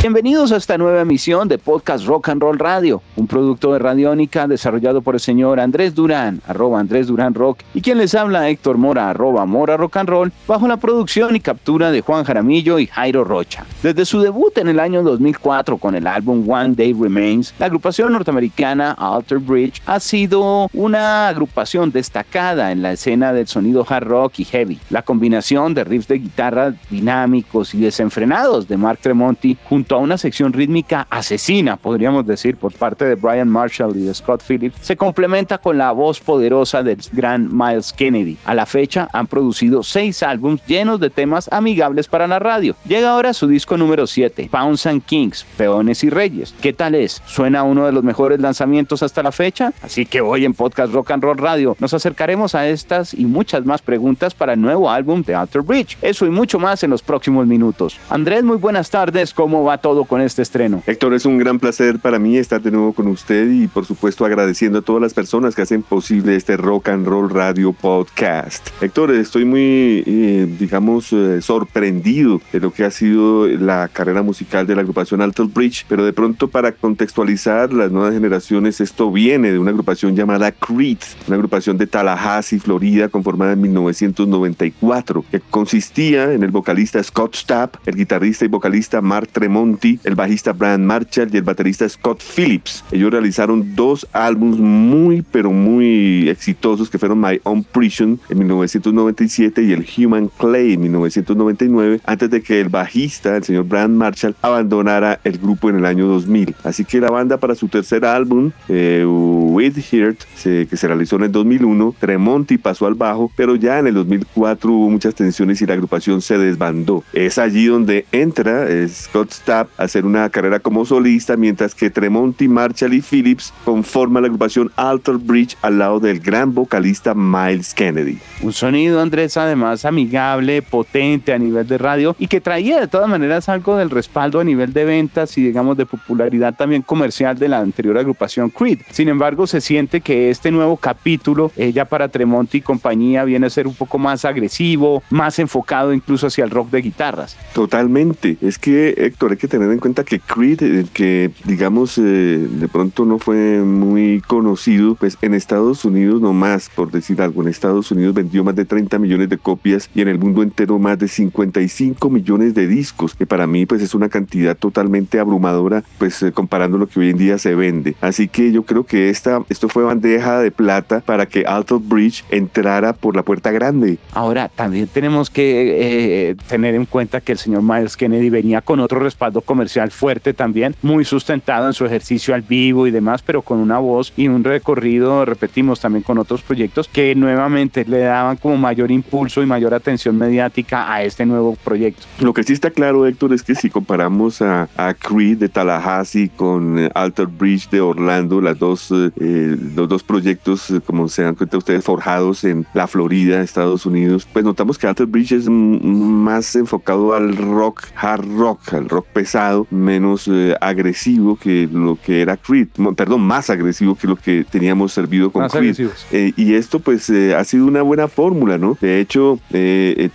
Bienvenidos a esta nueva emisión de Podcast Rock and Roll Radio, un producto de Radiónica desarrollado por el señor Andrés Durán, arroba Andrés Durán Rock, y quien les habla Héctor Mora, arroba Mora Rock and Roll, bajo la producción y captura de Juan Jaramillo y Jairo Rocha. Desde su debut en el año 2004 con el álbum One Day Remains, la agrupación norteamericana Alter Bridge ha sido una agrupación destacada en la escena del sonido hard rock y heavy. La combinación de riffs de guitarra dinámicos y desenfrenados de Mark Tremonti junto a una sección rítmica asesina, podríamos decir, por parte de Brian Marshall y de Scott Phillips, se complementa con la voz poderosa del gran Miles Kennedy. A la fecha han producido seis álbumes llenos de temas amigables para la radio. Llega ahora su disco número 7, Pounds and Kings, Peones y Reyes. ¿Qué tal es? ¿Suena uno de los mejores lanzamientos hasta la fecha? Así que hoy en Podcast Rock and Roll Radio nos acercaremos a estas y muchas más preguntas para el nuevo álbum de Alter Bridge. Eso y mucho más en los próximos minutos. Andrés, muy buenas tardes. ¿Cómo va todo con este estreno. Héctor, es un gran placer para mí estar de nuevo con usted y por supuesto agradeciendo a todas las personas que hacen posible este Rock and Roll Radio Podcast. Héctor, estoy muy, eh, digamos, eh, sorprendido de lo que ha sido la carrera musical de la agrupación Alto Bridge, pero de pronto para contextualizar las nuevas generaciones, esto viene de una agrupación llamada Creed, una agrupación de Tallahassee, Florida, conformada en 1994, que consistía en el vocalista Scott Stapp, el guitarrista y vocalista Mark Tremont, el bajista Brian Marshall y el baterista Scott Phillips. Ellos realizaron dos álbumes muy, pero muy exitosos que fueron My Own Prison en 1997 y el Human Clay en 1999, antes de que el bajista, el señor Brian Marshall, abandonara el grupo en el año 2000. Así que la banda para su tercer álbum, eh, With Heart, que se realizó en el 2001, Tremonti pasó al bajo, pero ya en el 2004 hubo muchas tensiones y la agrupación se desbandó. Es allí donde entra eh, Scott Hacer una carrera como solista, mientras que Tremonti, Marshall y Phillips conforman la agrupación Alter Bridge al lado del gran vocalista Miles Kennedy. Un sonido, Andrés, además amigable, potente a nivel de radio y que traía de todas maneras algo del respaldo a nivel de ventas y digamos de popularidad también comercial de la anterior agrupación Creed. Sin embargo, se siente que este nuevo capítulo, ella para Tremonti y compañía, viene a ser un poco más agresivo, más enfocado incluso hacia el rock de guitarras. Totalmente. Es que, Héctor, hay que tener en cuenta que Creed, el que digamos eh, de pronto no fue muy conocido, pues en Estados Unidos no más, por decir algo, en Estados Unidos vendió más de 30 millones de copias y en el mundo entero más de 55 millones de discos, que para mí pues es una cantidad totalmente abrumadora, pues eh, comparando lo que hoy en día se vende. Así que yo creo que esta, esto fue bandeja de plata para que Alto Bridge entrara por la puerta grande. Ahora, también tenemos que eh, tener en cuenta que el señor Miles Kennedy venía con otro respaldo comercial fuerte también, muy sustentado en su ejercicio al vivo y demás, pero con una voz y un recorrido, repetimos, también con otros proyectos que nuevamente le daban como mayor impulso y mayor atención mediática a este nuevo proyecto. Lo que sí está claro, Héctor, es que si comparamos a, a Creed de Tallahassee con eh, Alter Bridge de Orlando, las dos, eh, eh, los dos proyectos, como se dan cuenta ustedes, forjados en la Florida, Estados Unidos, pues notamos que Alter Bridge es más enfocado al rock, hard rock, al rock pesado menos eh, agresivo que lo que era Creed, perdón, más agresivo que lo que teníamos servido con Creed. Eh, y esto pues eh, ha sido una buena fórmula, ¿no? De hecho,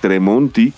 Tremonti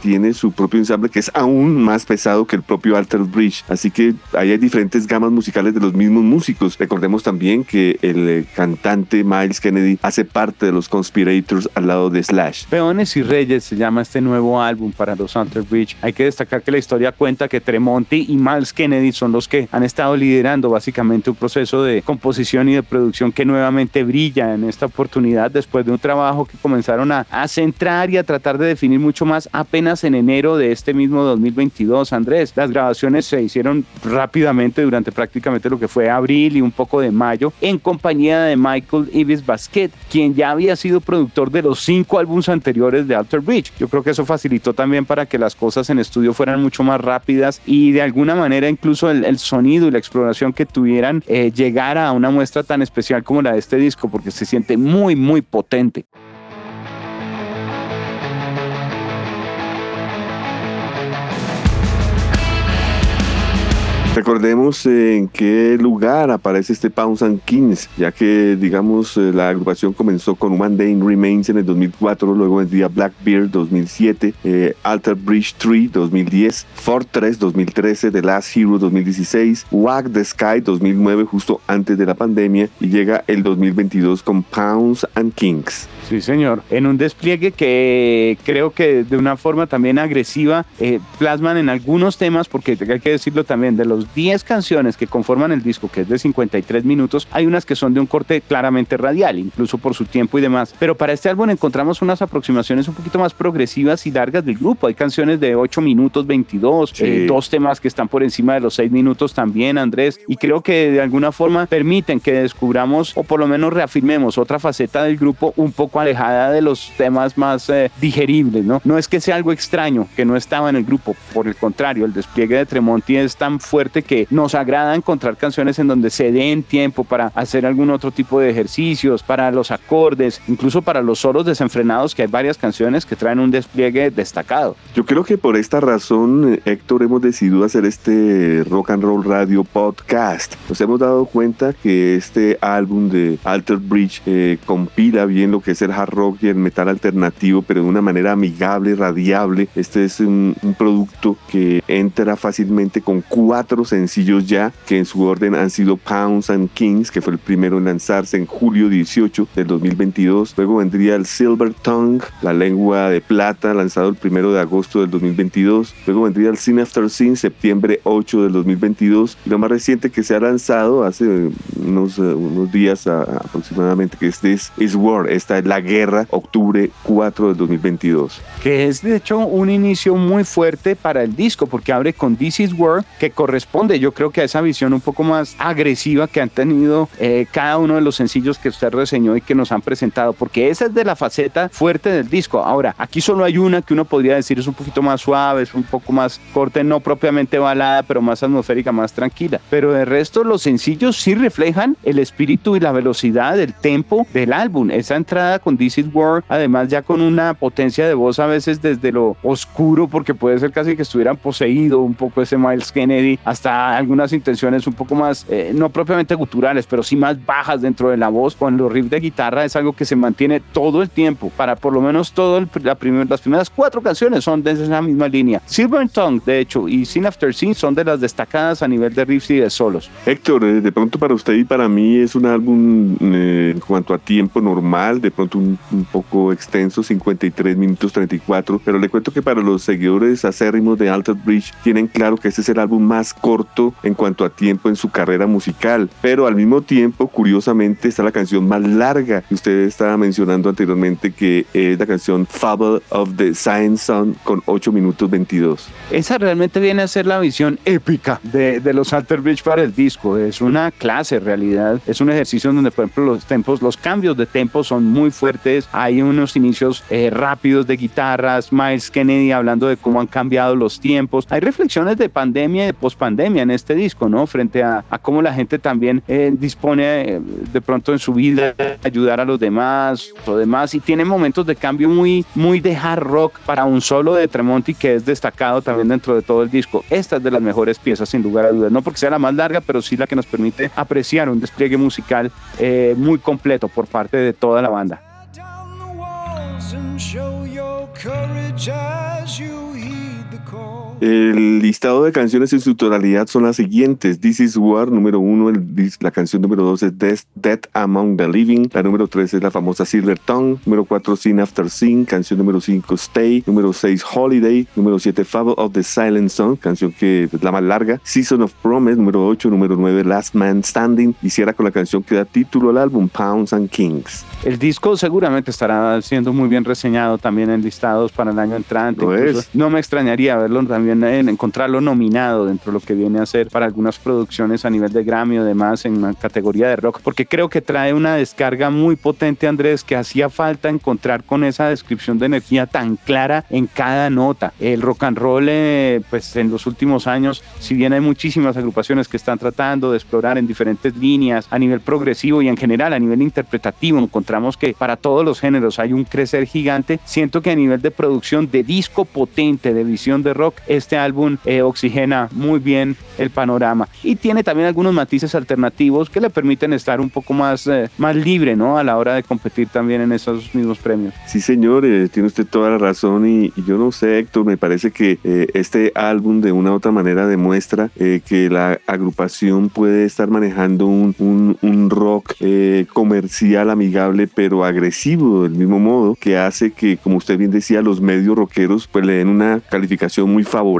tiene su propio ensamble que es aún más pesado que el propio Alter Bridge, así que ahí hay diferentes gamas musicales de los mismos músicos. Recordemos también que el cantante Miles Kennedy hace parte de los Conspirators al lado de Slash. Peones y Reyes se llama este nuevo álbum para los Alter Bridge. Hay que destacar que la historia cuenta que Tremonti y Miles Kennedy son los que han estado liderando básicamente un proceso de composición y de producción que nuevamente brilla en esta oportunidad después de un trabajo que comenzaron a, centrar y a tratar de definir mucho más apenas en enero de este mismo 2022, Andrés. Las grabaciones se hicieron rápidamente durante prácticamente lo que fue abril y un poco de mayo en compañía de Michael Ibis Basket, quien ya había sido productor de los cinco álbumes anteriores de Alter Bridge. Yo creo que eso facilitó también para que las cosas en estudio fueran mucho más rápidas y de alguna manera incluso el, sonido y la exploración que tuvieran eh, llegar a una muestra tan especial como la de este disco, porque se siente muy, muy potente. Recordemos en qué lugar aparece este Pounds and Kings, ya que, digamos, eh, la agrupación comenzó con One Day Remains en el 2004, luego vendría Blackbeard 2007, eh, Alter Bridge 3 2010, Fortress 2013, The Last Hero 2016, Wag the Sky 2009, justo antes de la pandemia, y llega el 2022 con Pounds and Kings. Sí, señor. En un despliegue que creo que de una forma también agresiva eh, plasman en algunos temas, porque hay que decirlo también, de los 10 canciones que conforman el disco, que es de 53 minutos, hay unas que son de un corte claramente radial, incluso por su tiempo y demás. Pero para este álbum encontramos unas aproximaciones un poquito más progresivas y largas del grupo. Hay canciones de 8 minutos 22, eh, dos temas que están por encima de los 6 minutos también, Andrés, y creo que de alguna forma permiten que descubramos o por lo menos reafirmemos otra faceta del grupo un poco alejada de los temas más eh, digeribles, ¿no? No es que sea algo extraño, que no estaba en el grupo, por el contrario, el despliegue de Tremonti es tan fuerte que nos agrada encontrar canciones en donde se den tiempo para hacer algún otro tipo de ejercicios, para los acordes, incluso para los solos desenfrenados, que hay varias canciones que traen un despliegue destacado. Yo creo que por esta razón, Héctor, hemos decidido hacer este Rock and Roll Radio Podcast. Nos hemos dado cuenta que este álbum de Alter Bridge eh, compila bien lo que es el hard rock y el metal alternativo, pero de una manera amigable, radiable. Este es un, producto que entra fácilmente con cuatro sencillos ya, que en su orden han sido Pounds and Kings, que fue el primero en lanzarse en julio 18 del 2022. Luego vendría el Silver Tongue, la lengua de plata, lanzado el primero de agosto del 2022. Luego vendría el Sin After Sin, septiembre 8 del 2022. Y lo más reciente que se ha lanzado hace unos, eh, unos días aproximadamente, que este es Is War. Esta es la guerra, octubre 4 del 2022. Que es de hecho un inicio muy fuerte para el disco, porque abre con This Is War, que corresponde yo creo que a esa visión un poco más agresiva que han tenido eh, cada uno de los sencillos que usted reseñó y que nos han presentado, porque esa es de la faceta fuerte del disco. Ahora, aquí solo hay una que uno podría decir es un poquito más suave, es un poco más corte, no propiamente balada, pero más atmosférica, más tranquila. Pero de resto, los sencillos sí reflejan el espíritu y la velocidad, el tempo del álbum. Esa entrada con This Is War, además ya con una potencia de voz a veces desde lo oscuro, porque puede ser casi que estuvieran poseído un poco ese Miles Kennedy, hasta algunas intenciones un poco más, eh, no propiamente guturales, pero sí más bajas dentro de la voz. Con los riffs de guitarra es algo que se mantiene todo el tiempo, para por lo menos todo la las primeras cuatro canciones son de esa misma línea. Silver Tongue, de hecho, y Sin After Sin son de las destacadas a nivel de riffs y de solos. Héctor, eh, de pronto para usted y para mí es un álbum eh, en cuanto a tiempo normal, de pronto un, poco extenso, 53 minutos 34, pero le cuento que para los seguidores acérrimos de Alter Bridge tienen claro que este es el álbum más corto en cuanto a tiempo en su carrera musical, pero al mismo tiempo, curiosamente, está la canción más larga que usted estaba mencionando anteriormente, que es la canción Fable of the Science Sun con 8 minutos 22. Esa realmente viene a ser la visión épica de, de los Alter Bridge para el disco, es una clase en realidad, es un ejercicio donde por ejemplo los tempos, los cambios de tempo son muy fuertes, hay unos inicios eh, rápidos de guitarras, Miles Kennedy hablando de cómo han cambiado los tiempos, hay reflexiones de pandemia y de pospandemia en este disco, ¿no? Frente a, a cómo la gente también eh, dispone eh, de pronto en su vida ayudar a los demás o demás y tiene momentos de cambio muy, muy de hard rock para un solo de Tremonti que es destacado también dentro de todo el disco. Esta es de las mejores piezas sin lugar a dudas, no porque sea la más larga, pero sí la que nos permite apreciar un despliegue musical muy completo por parte de toda la banda. El listado de canciones en su totalidad son las siguientes. This is War, número uno. la canción número dos es Death, Among the Living. La número tres es la famosa Silver Tongue. Número cuatro, Sin After Sin. Canción número cinco, Stay. Número seis, Holiday. Número siete, Fable of the Silent Song. Canción que es la más larga. Season of Promise. Número ocho. Número nueve, Last Man Standing. Y cierra con la canción que da título al álbum, Pounds and Kings. El disco seguramente estará siendo muy bien reseñado también en listados para el año entrante. No me extrañaría verlo también en encontrarlo nominado dentro de lo que viene a ser para algunas producciones a nivel de Grammy o demás en una categoría de rock, porque creo que trae una descarga muy potente, Andrés, que hacía falta encontrar con esa descripción de energía tan clara en cada nota. El rock and roll, eh, pues en los últimos años, si bien hay muchísimas agrupaciones que están tratando de explorar en diferentes líneas a nivel progresivo y en general a nivel interpretativo, encontramos que para todos los géneros hay un crecer gigante. Siento que a nivel de producción de disco potente, de visión de rock, es este álbum eh, oxigena muy bien el panorama y tiene también algunos matices alternativos que le permiten estar un poco más, eh, más libre ¿no? a la hora de competir también en esos mismos premios. Sí, señor, eh, tiene usted toda la razón y, yo no sé, Héctor, me parece que este álbum de una u otra manera demuestra que la agrupación puede estar manejando un, un, un rock comercial amigable pero agresivo del mismo modo que hace que, como usted bien decía, los medios rockeros pues le den una calificación muy favorable.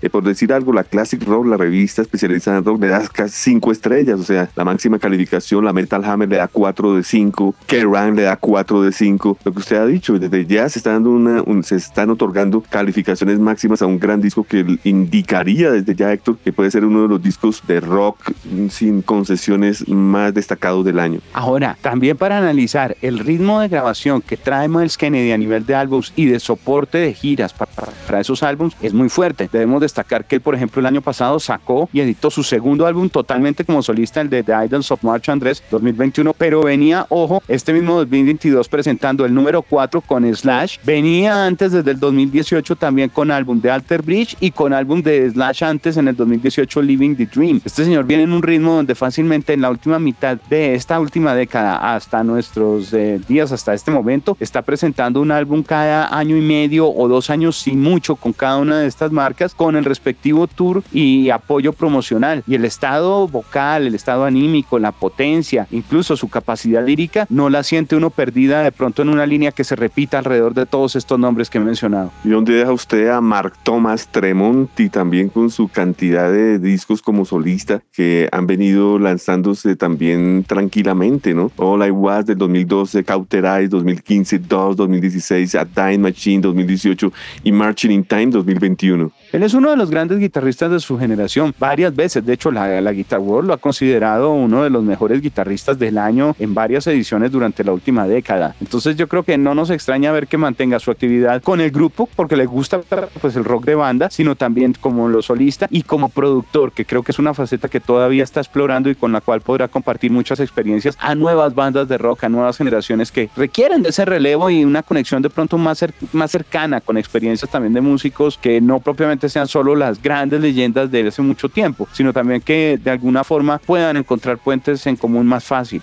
Eh, por decir algo, la Classic Rock, la revista especializada en rock, le da casi 5 estrellas, o sea, la máxima calificación, la Metal Hammer le da 4 de 5, Kerrang le da 4 de 5. Lo que usted ha dicho, desde ya se, está dando una, se están otorgando calificaciones máximas a un gran disco que indicaría desde ya, Héctor, que puede ser uno de los discos de rock sin concesiones más destacados del año. Ahora, también para analizar el ritmo de grabación que trae Miles Kennedy a nivel de álbums y de soporte de giras para, para esos álbums es muy fuerte. Debemos destacar que él, por ejemplo, el año pasado sacó y editó su segundo álbum totalmente como solista, el de The Idols of March Andrés 2021, pero venía, ojo, este mismo 2022 presentando el número 4 con Slash. Venía antes desde el 2018 también con álbum de Alter Bridge y con álbum de Slash antes en el 2018 Living the Dream. Este señor viene en un ritmo donde fácilmente en la última mitad de esta última década hasta nuestros eh, días, hasta este momento, está presentando un álbum cada año y medio o dos años sin mucho con cada una de estas marcas con el respectivo tour y apoyo promocional. Y el estado vocal, el estado anímico, la potencia, incluso su capacidad lírica, no la siente uno perdida de pronto en una línea que se repita alrededor de todos estos nombres que he mencionado. ¿Y dónde deja usted a Mark Thomas Tremonti también con su cantidad de discos como solista que han venido lanzándose también tranquilamente, ¿no? All I Was del 2012, Cauterize 2015, 2 2016, A Time Machine 2018 y Marching in Time 2021. blue. Él es uno de los grandes guitarristas de su generación, varias veces. De hecho, la, Guitar World lo ha considerado uno de los mejores guitarristas del año en varias ediciones durante la última década. Entonces yo creo que no nos extraña ver que mantenga su actividad con el grupo porque le gusta pues, el rock de banda, sino también como lo solista y como productor, que creo que es una faceta que todavía está explorando y con la cual podrá compartir muchas experiencias a nuevas bandas de rock, a nuevas generaciones que requieren de ese relevo y una conexión de pronto más, más cercana con experiencias también de músicos que no propiamente sean solo las grandes leyendas de hace mucho tiempo, sino también que de alguna forma puedan encontrar puentes en común más fácil.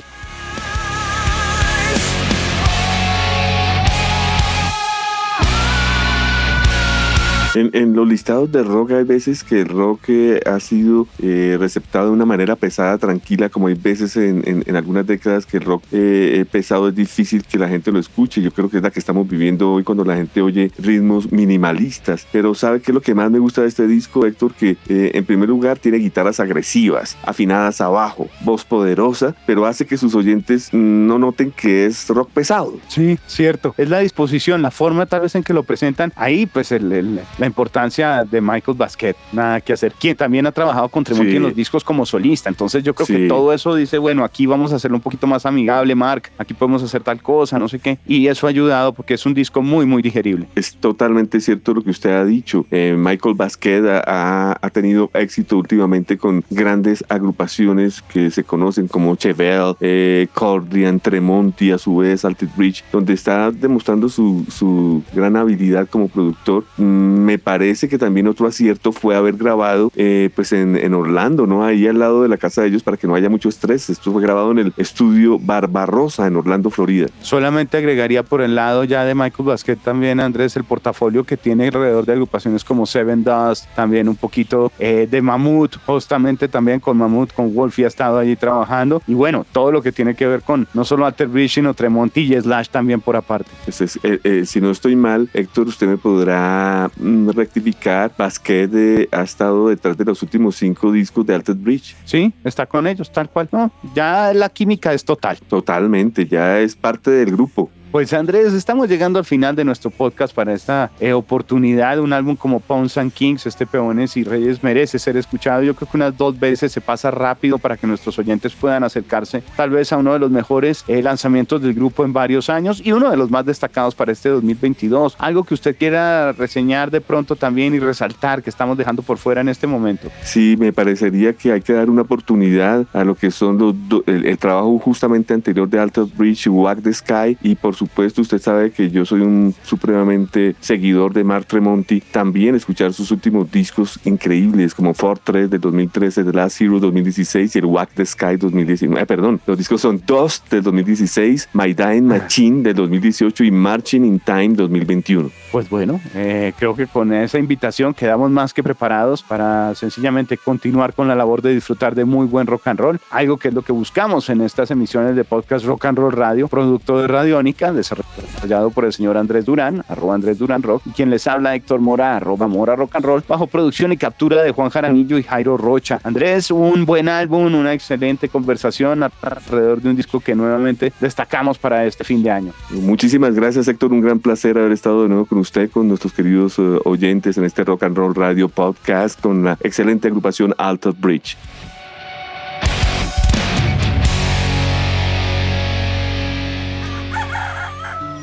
En, los listados de rock hay veces que el rock eh, ha sido eh, receptado de una manera pesada, tranquila, como hay veces en, algunas décadas que el rock eh, pesado es difícil que la gente lo escuche. Yo creo que es la que estamos viviendo hoy cuando la gente oye ritmos minimalistas. Pero ¿sabe qué es lo que más me gusta de este disco, Héctor? Que en primer lugar tiene guitarras agresivas, afinadas abajo, voz poderosa, pero hace que sus oyentes no noten que es rock pesado. Sí, cierto. Es la disposición, la forma tal vez en que lo presentan. Ahí pues el la importancia de Michael Basquet, nada que hacer, quien también ha trabajado con Tremonti en los discos como solista. Entonces yo creo que todo eso dice, bueno, aquí vamos a hacerlo un poquito más amigable, Mark, aquí podemos hacer tal cosa, no sé qué. Y eso ha ayudado porque es un disco muy, muy digerible. Es totalmente cierto lo que usted ha dicho. Eh, Michael Basquet ha, ha, tenido éxito últimamente con grandes agrupaciones que se conocen como Chevelle, eh, Cordian, Tremonti, a su vez Alted Bridge, donde está demostrando su, su gran habilidad como productor. Mm, me parece que también otro acierto fue haber grabado eh, pues en, en, Orlando, ¿no? Ahí al lado de la casa de ellos para que no haya mucho estrés. Esto fue grabado en el estudio Barbarosa en Orlando, Florida. Solamente agregaría por el lado ya de Michael Basquet también, Andrés, el portafolio que tiene alrededor de agrupaciones como Seven Dust, también un poquito eh, de Mammoth, justamente también con Mammoth, con Wolfie ha estado allí trabajando. Y bueno, todo lo que tiene que ver con no solo Alter Bridge, sino Tremonti y Slash también por aparte. Pues eh, si no estoy mal, Héctor, usted me podrá mm, rectificar, Basquet eh, ha estado detrás de los últimos cinco discos de Altered Bridge. Sí, está con ellos, tal cual. No, ya la química es total. Totalmente, ya es parte del grupo. Pues Andrés, estamos llegando al final de nuestro podcast para esta eh, oportunidad. Un álbum como Pawns and Kings, este Peones y Reyes merece ser escuchado. Yo creo que unas dos veces se pasa rápido para que nuestros oyentes puedan acercarse tal vez a uno de los mejores eh, lanzamientos del grupo en varios años y uno de los más destacados para este 2022. Algo que usted quiera reseñar de pronto también y resaltar que estamos dejando por fuera en este momento. Sí, me parecería que hay que dar una oportunidad a lo que son los el, trabajo justamente anterior de Alter Bridge Walk the Sky y por supuesto, usted sabe que yo soy un supremamente seguidor de Mark Tremonti. También escuchar sus últimos discos increíbles como Fortress del 2013, The Last Hero 2016 y el Wack the Sky 2019. perdón, los discos son Dust del 2016, My Dying Machine del 2018 y Marching in Time 2021. Pues bueno, eh, creo que con esa invitación quedamos más que preparados para sencillamente continuar con la labor de disfrutar de muy buen rock and roll, algo que es lo que buscamos en estas emisiones de podcast Rock and Roll Radio, producto de Radiónica, desarrollado por el señor Andrés Durán, arroba Andrés Durán Rock, y quien les habla Héctor Mora, arroba Mora Rock and Roll, bajo producción y captura de Juan Jaramillo y Jairo Rocha. Andrés, un buen álbum, una excelente conversación alrededor de un disco que nuevamente destacamos para este fin de año. Muchísimas gracias Héctor, un gran placer haber estado de nuevo con usted, con nuestros queridos eh, oyentes en este Rock and Roll Radio Podcast, con la excelente agrupación Alto Bridge.